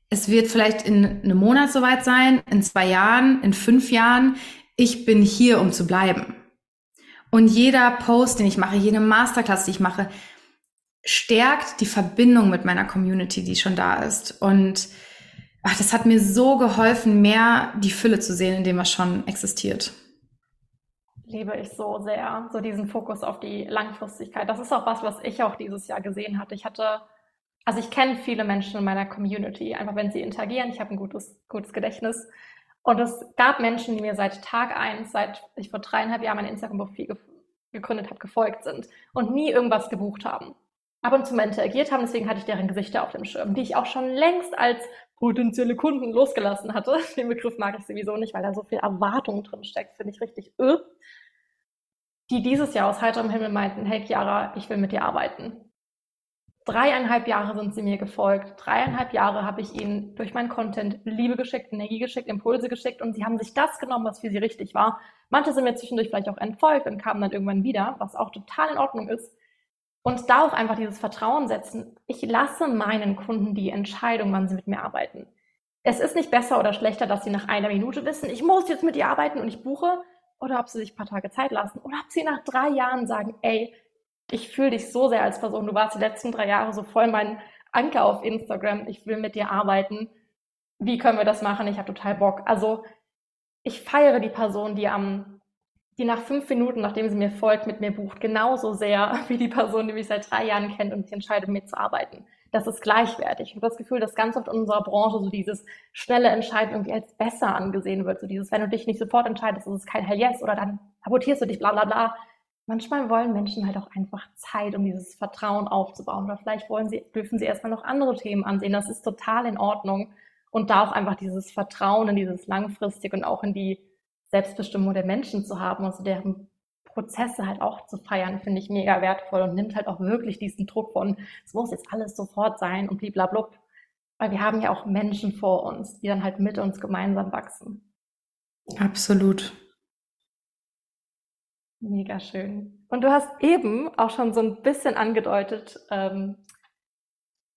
Es wird vielleicht in einem Monat soweit sein, in zwei Jahren, in fünf Jahren. Ich bin hier, um zu bleiben. Und jeder Post, den ich mache, jede Masterclass, die ich mache, stärkt die Verbindung mit meiner Community, die schon da ist. Und ach, das hat mir so geholfen, mehr die Fülle zu sehen, in dem was schon existiert liebe ich so sehr, so diesen Fokus auf die Langfristigkeit. Das ist auch was, was ich auch dieses Jahr gesehen hatte. Ich hatte, also ich kenne viele Menschen in meiner Community, einfach wenn sie interagieren. Ich habe ein gutes, gutes Gedächtnis. Und es gab Menschen, die mir seit Tag eins, seit ich vor dreieinhalb Jahren mein Instagram-Profil gegründet habe, gefolgt sind und nie irgendwas gebucht haben. Ab und zu mal interagiert haben, deswegen hatte ich deren Gesichter auf dem Schirm, die ich auch schon längst als potenzielle Kunden losgelassen hatte. Den Begriff mag ich sowieso nicht, weil da so viel Erwartung drin steckt, finde ich richtig öh die dieses Jahr aus heiterem Himmel meinten, hey Chiara, ich will mit dir arbeiten. Dreieinhalb Jahre sind sie mir gefolgt. Dreieinhalb Jahre habe ich ihnen durch meinen Content Liebe geschickt, Energie geschickt, Impulse geschickt und sie haben sich das genommen, was für sie richtig war. Manche sind mir zwischendurch vielleicht auch entfolgt und kamen dann irgendwann wieder, was auch total in Ordnung ist. Und da auch einfach dieses Vertrauen setzen. Ich lasse meinen Kunden die Entscheidung, wann sie mit mir arbeiten. Es ist nicht besser oder schlechter, dass sie nach einer Minute wissen, ich muss jetzt mit dir arbeiten und ich buche, oder ob sie sich ein paar Tage Zeit lassen oder ob sie nach drei Jahren sagen, ey, ich fühle dich so sehr als Person, du warst die letzten drei Jahre so voll mein Anker auf Instagram, ich will mit dir arbeiten. Wie können wir das machen? Ich habe total Bock. Also ich feiere die Person, die am die nach fünf Minuten, nachdem sie mir folgt, mit mir bucht, genauso sehr wie die Person, die mich seit drei Jahren kennt und sich entscheidet, mit mir zu arbeiten das ist gleichwertig. Ich habe das Gefühl, dass ganz oft in unserer Branche so dieses schnelle Entscheiden irgendwie als besser angesehen wird. So dieses, wenn du dich nicht sofort entscheidest, ist es kein Hell Yes oder dann sabotierst du dich, bla bla bla. Manchmal wollen Menschen halt auch einfach Zeit, um dieses Vertrauen aufzubauen. Oder vielleicht wollen sie, dürfen sie erstmal noch andere Themen ansehen. Das ist total in Ordnung. Und da auch einfach dieses Vertrauen in dieses langfristig und auch in die Selbstbestimmung der Menschen zu haben und so deren Prozesse halt auch zu feiern, finde ich mega wertvoll und nimmt halt auch wirklich diesen Druck von, es muss jetzt alles sofort sein und bliblablub. Weil wir haben ja auch Menschen vor uns, die dann halt mit uns gemeinsam wachsen. Absolut. Mega schön. Und du hast eben auch schon so ein bisschen angedeutet, ähm,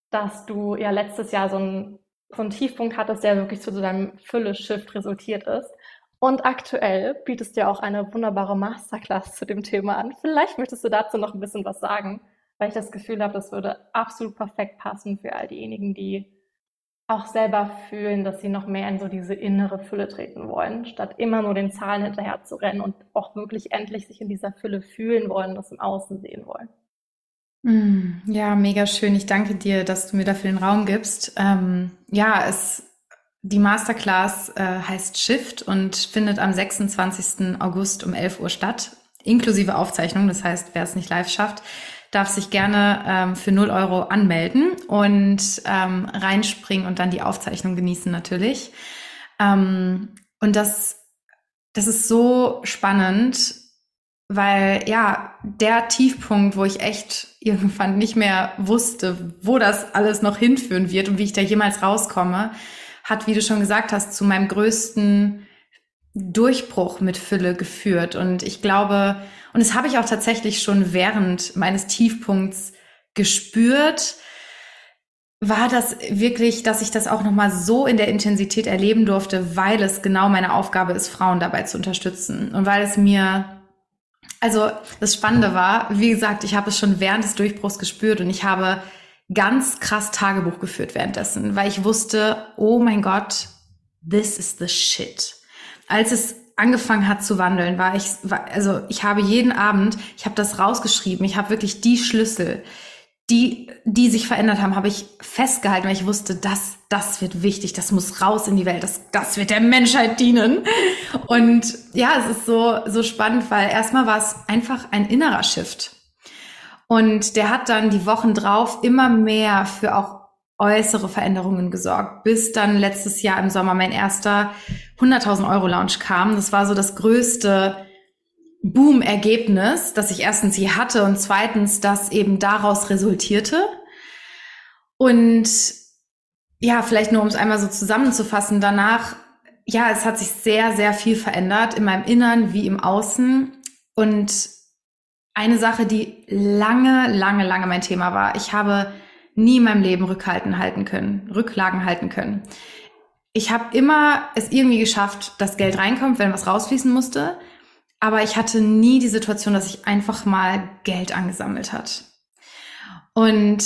dass du ja letztes Jahr so einen, so einen Tiefpunkt hattest, der wirklich zu deinem Fülle-Shift resultiert ist. Und aktuell bietest du ja auch eine wunderbare Masterclass zu dem Thema an. Vielleicht möchtest du dazu noch ein bisschen was sagen, weil ich das Gefühl habe, das würde absolut perfekt passen für all diejenigen, die auch selber fühlen, dass sie noch mehr in so diese innere Fülle treten wollen, statt immer nur den Zahlen hinterher zu rennen und auch wirklich endlich sich in dieser Fülle fühlen wollen, das im Außen sehen wollen. Mm, ja, mega schön. Ich danke dir, dass du mir dafür den Raum gibst. Ähm, ja, es, die Masterclass äh, heißt Shift und findet am 26. August um 11 Uhr statt, inklusive Aufzeichnung. Das heißt, wer es nicht live schafft, darf sich gerne ähm, für 0 Euro anmelden und ähm, reinspringen und dann die Aufzeichnung genießen natürlich. Ähm, und das, das ist so spannend, weil ja, der Tiefpunkt, wo ich echt irgendwann nicht mehr wusste, wo das alles noch hinführen wird und wie ich da jemals rauskomme, hat, wie du schon gesagt hast, zu meinem größten Durchbruch mit Fülle geführt. Und ich glaube, und das habe ich auch tatsächlich schon während meines Tiefpunkts gespürt, war das wirklich, dass ich das auch nochmal so in der Intensität erleben durfte, weil es genau meine Aufgabe ist, Frauen dabei zu unterstützen. Und weil es mir, also das Spannende war, wie gesagt, ich habe es schon während des Durchbruchs gespürt und ich habe ganz krass Tagebuch geführt währenddessen, weil ich wusste, oh mein Gott, this is the shit als es angefangen hat zu wandeln, war ich, war, also ich habe jeden Abend, ich habe das rausgeschrieben, ich habe wirklich die Schlüssel, die, die sich verändert haben, habe ich festgehalten, weil ich wusste, das, das wird wichtig, das muss raus in die Welt, das, das wird der Menschheit dienen. Und ja, es ist so, so spannend, weil erstmal war es einfach ein innerer Shift. Und der hat dann die Wochen drauf immer mehr für auch äußere Veränderungen gesorgt, bis dann letztes Jahr im Sommer mein erster 100.000 Euro Launch kam. Das war so das größte Boom-Ergebnis, das ich erstens je hatte und zweitens, das eben daraus resultierte. Und ja, vielleicht nur um es einmal so zusammenzufassen, danach, ja, es hat sich sehr, sehr viel verändert in meinem Innern wie im Außen. Und eine Sache, die lange, lange, lange mein Thema war, ich habe nie in meinem Leben Rückhalten halten können, Rücklagen halten können. Ich habe immer es irgendwie geschafft, dass Geld reinkommt, wenn was rausfließen musste. Aber ich hatte nie die Situation, dass ich einfach mal Geld angesammelt hat. Und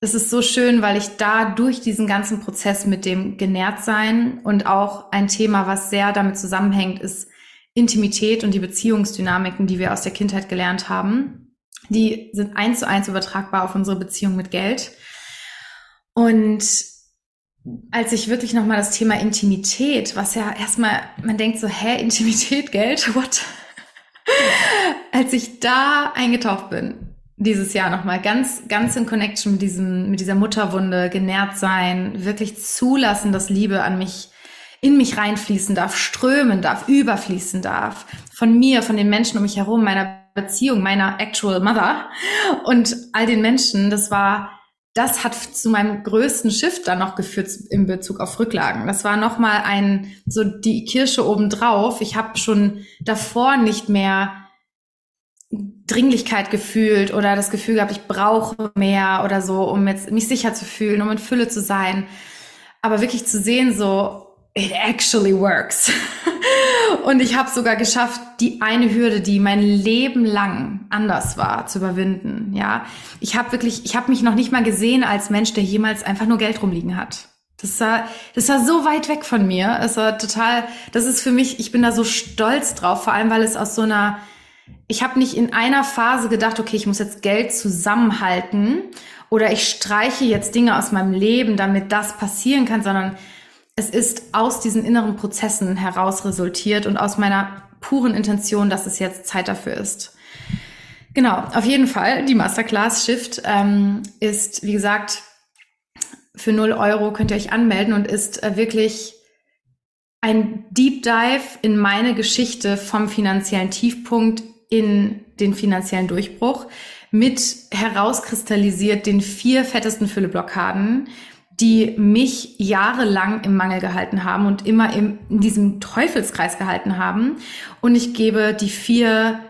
es ist so schön, weil ich da durch diesen ganzen Prozess mit dem Genährtsein und auch ein Thema, was sehr damit zusammenhängt, ist Intimität und die Beziehungsdynamiken, die wir aus der Kindheit gelernt haben. Die sind eins zu eins übertragbar auf unsere Beziehung mit Geld. Und als ich wirklich nochmal das Thema Intimität, was ja erstmal, man denkt so, hä, Intimität, Geld, what? als ich da eingetaucht bin, dieses Jahr nochmal, ganz, ganz in Connection mit diesem, mit dieser Mutterwunde, genährt sein, wirklich zulassen, dass Liebe an mich, in mich reinfließen darf, strömen darf, überfließen darf. Von mir, von den Menschen um mich herum, meiner Beziehung, meiner actual mother und all den Menschen, das war, das hat zu meinem größten Shift dann noch geführt in Bezug auf Rücklagen. Das war noch mal ein so die Kirsche obendrauf. Ich habe schon davor nicht mehr Dringlichkeit gefühlt oder das Gefühl gehabt, ich brauche mehr oder so, um jetzt mich sicher zu fühlen, um in Fülle zu sein. Aber wirklich zu sehen, so it actually works. Und ich habe sogar geschafft, die eine Hürde, die mein Leben lang anders war, zu überwinden. Ja, ich habe wirklich, ich habe mich noch nicht mal gesehen als Mensch, der jemals einfach nur Geld rumliegen hat. Das war, das war so weit weg von mir. Es war total, das ist für mich, ich bin da so stolz drauf, vor allem weil es aus so einer, ich habe nicht in einer Phase gedacht, okay, ich muss jetzt Geld zusammenhalten oder ich streiche jetzt Dinge aus meinem Leben, damit das passieren kann, sondern es ist aus diesen inneren Prozessen heraus resultiert und aus meiner puren Intention, dass es jetzt Zeit dafür ist. Genau, auf jeden Fall. Die Masterclass Shift ähm, ist, wie gesagt, für 0 Euro könnt ihr euch anmelden und ist äh, wirklich ein Deep Dive in meine Geschichte vom finanziellen Tiefpunkt in den finanziellen Durchbruch mit herauskristallisiert den vier fettesten Fülleblockaden, die mich jahrelang im Mangel gehalten haben und immer im, in diesem Teufelskreis gehalten haben. Und ich gebe die vier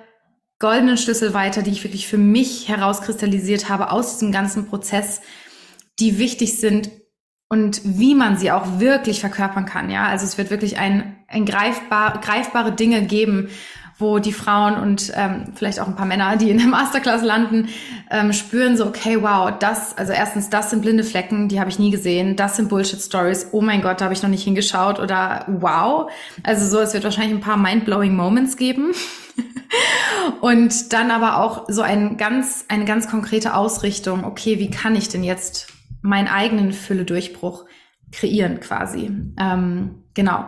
goldenen Schlüssel weiter, die ich wirklich für mich herauskristallisiert habe aus diesem ganzen Prozess, die wichtig sind und wie man sie auch wirklich verkörpern kann. Ja, also es wird wirklich ein, ein greifbar, greifbare Dinge geben, wo die Frauen und ähm, vielleicht auch ein paar Männer, die in der Masterclass landen, ähm, spüren so, okay, wow, das, also erstens, das sind blinde Flecken, die habe ich nie gesehen, das sind Bullshit-Stories, oh mein Gott, da habe ich noch nicht hingeschaut oder wow. Also so, es wird wahrscheinlich ein paar mind-blowing Moments geben. und dann aber auch so ein ganz, eine ganz konkrete Ausrichtung, okay, wie kann ich denn jetzt meinen eigenen Fülle-Durchbruch kreieren quasi. Ähm, genau.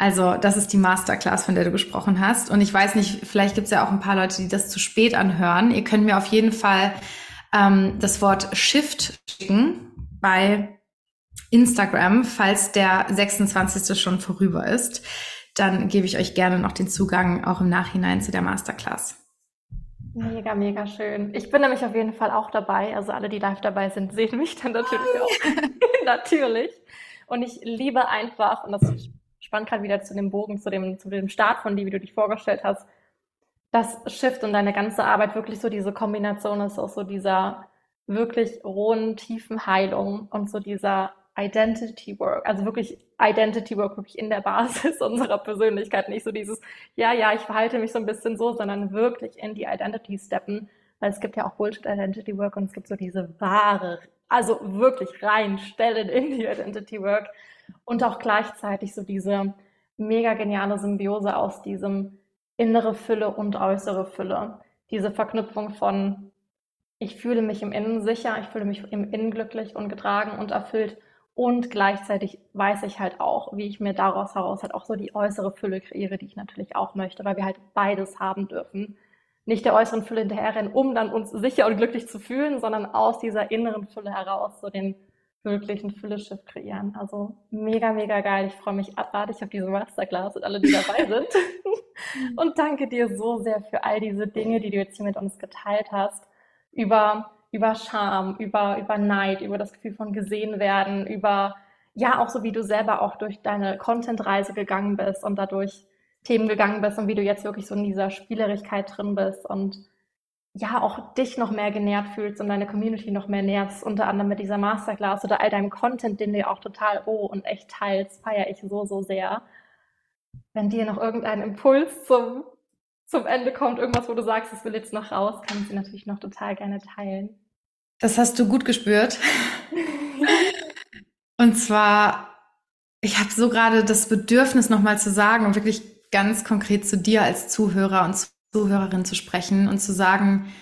Also das ist die Masterclass, von der du gesprochen hast. Und ich weiß nicht, vielleicht gibt es ja auch ein paar Leute, die das zu spät anhören. Ihr könnt mir auf jeden Fall ähm, das Wort Shift schicken bei Instagram, falls der 26. schon vorüber ist. Dann gebe ich euch gerne noch den Zugang auch im Nachhinein zu der Masterclass. Mega, mega schön. Ich bin nämlich auf jeden Fall auch dabei. Also alle, die live dabei sind, sehen mich dann natürlich auch. natürlich. Und ich liebe einfach, und das spannt gerade wieder zu dem Bogen, zu dem, zu dem Start von dir, wie du dich vorgestellt hast, das Shift und deine ganze Arbeit wirklich so diese Kombination ist, auch so dieser wirklich rohen, tiefen Heilung und so dieser Identity Work, also wirklich Identity Work wirklich in der Basis unserer Persönlichkeit, nicht so dieses, ja, ja, ich verhalte mich so ein bisschen so, sondern wirklich in die Identity steppen, weil es gibt ja auch Bullshit Identity Work und es gibt so diese wahre, also wirklich reinstellen in die Identity Work und auch gleichzeitig so diese mega geniale Symbiose aus diesem innere Fülle und äußere Fülle, diese Verknüpfung von ich fühle mich im Innen sicher, ich fühle mich im Innen glücklich und getragen und erfüllt und gleichzeitig weiß ich halt auch, wie ich mir daraus heraus halt auch so die äußere Fülle kreiere, die ich natürlich auch möchte, weil wir halt beides haben dürfen. Nicht der äußeren Fülle hinterherrennen, um dann uns sicher und glücklich zu fühlen, sondern aus dieser inneren Fülle heraus so den wirklichen Fülle-Shift kreieren. Also mega, mega geil. Ich freue mich abartig auf diese Masterclass und alle, die dabei sind. und danke dir so sehr für all diese Dinge, die du jetzt hier mit uns geteilt hast. Über über Scham, über, über Neid, über das Gefühl von gesehen werden, über, ja, auch so wie du selber auch durch deine Content-Reise gegangen bist und dadurch Themen gegangen bist und wie du jetzt wirklich so in dieser Spielerigkeit drin bist und ja, auch dich noch mehr genährt fühlst und deine Community noch mehr nährst, unter anderem mit dieser Masterclass oder all deinem Content, den du auch total roh und echt teilst, feiere ich so, so sehr. Wenn dir noch irgendein Impuls zum zum Ende kommt, irgendwas, wo du sagst, das will jetzt noch raus, kann ich sie natürlich noch total gerne teilen. Das hast du gut gespürt. und zwar, ich habe so gerade das Bedürfnis nochmal zu sagen und wirklich ganz konkret zu dir als Zuhörer und Zuhörerin zu sprechen und zu sagen,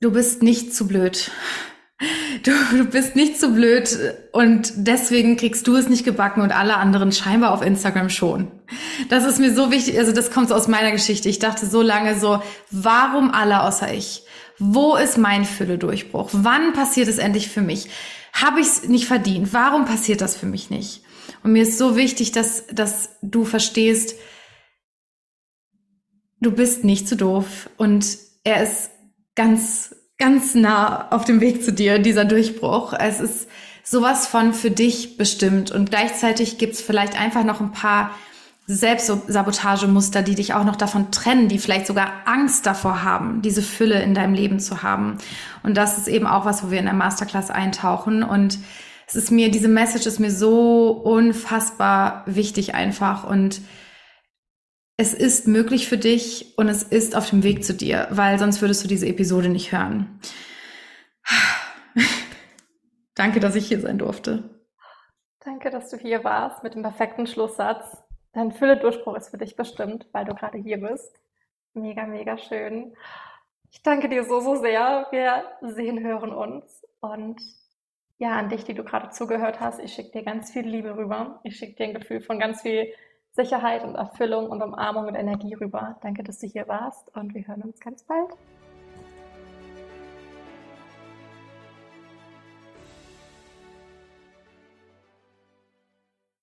du bist nicht zu blöd. Du, du bist nicht zu blöd und deswegen kriegst du es nicht gebacken und alle anderen scheinbar auf Instagram schon. Das ist mir so wichtig, also das kommt aus meiner Geschichte. Ich dachte so lange so, warum alle außer ich? Wo ist mein Fülle-Durchbruch? Wann passiert es endlich für mich? Habe ich es nicht verdient? Warum passiert das für mich nicht? Und mir ist so wichtig, dass, dass du verstehst, du bist nicht zu doof und er ist ganz ganz nah auf dem Weg zu dir, dieser Durchbruch. Es ist sowas von für dich bestimmt und gleichzeitig gibt es vielleicht einfach noch ein paar Selbstsabotagemuster, die dich auch noch davon trennen, die vielleicht sogar Angst davor haben, diese Fülle in deinem Leben zu haben. Und das ist eben auch was, wo wir in der Masterclass eintauchen. Und es ist mir, diese Message ist mir so unfassbar wichtig einfach. Und es ist möglich für dich und es ist auf dem Weg zu dir, weil sonst würdest du diese Episode nicht hören. Danke, dass ich hier sein durfte. Danke, dass du hier warst mit dem perfekten Schlusssatz. Dein Fülle-Durchbruch ist für dich bestimmt, weil du gerade hier bist. Mega, mega schön. Ich danke dir so, so sehr. Wir sehen, hören uns. Und ja, an dich, die du gerade zugehört hast, ich schicke dir ganz viel Liebe rüber. Ich schicke dir ein Gefühl von ganz viel Sicherheit und Erfüllung und Umarmung und Energie rüber. Danke, dass du hier warst und wir hören uns ganz bald.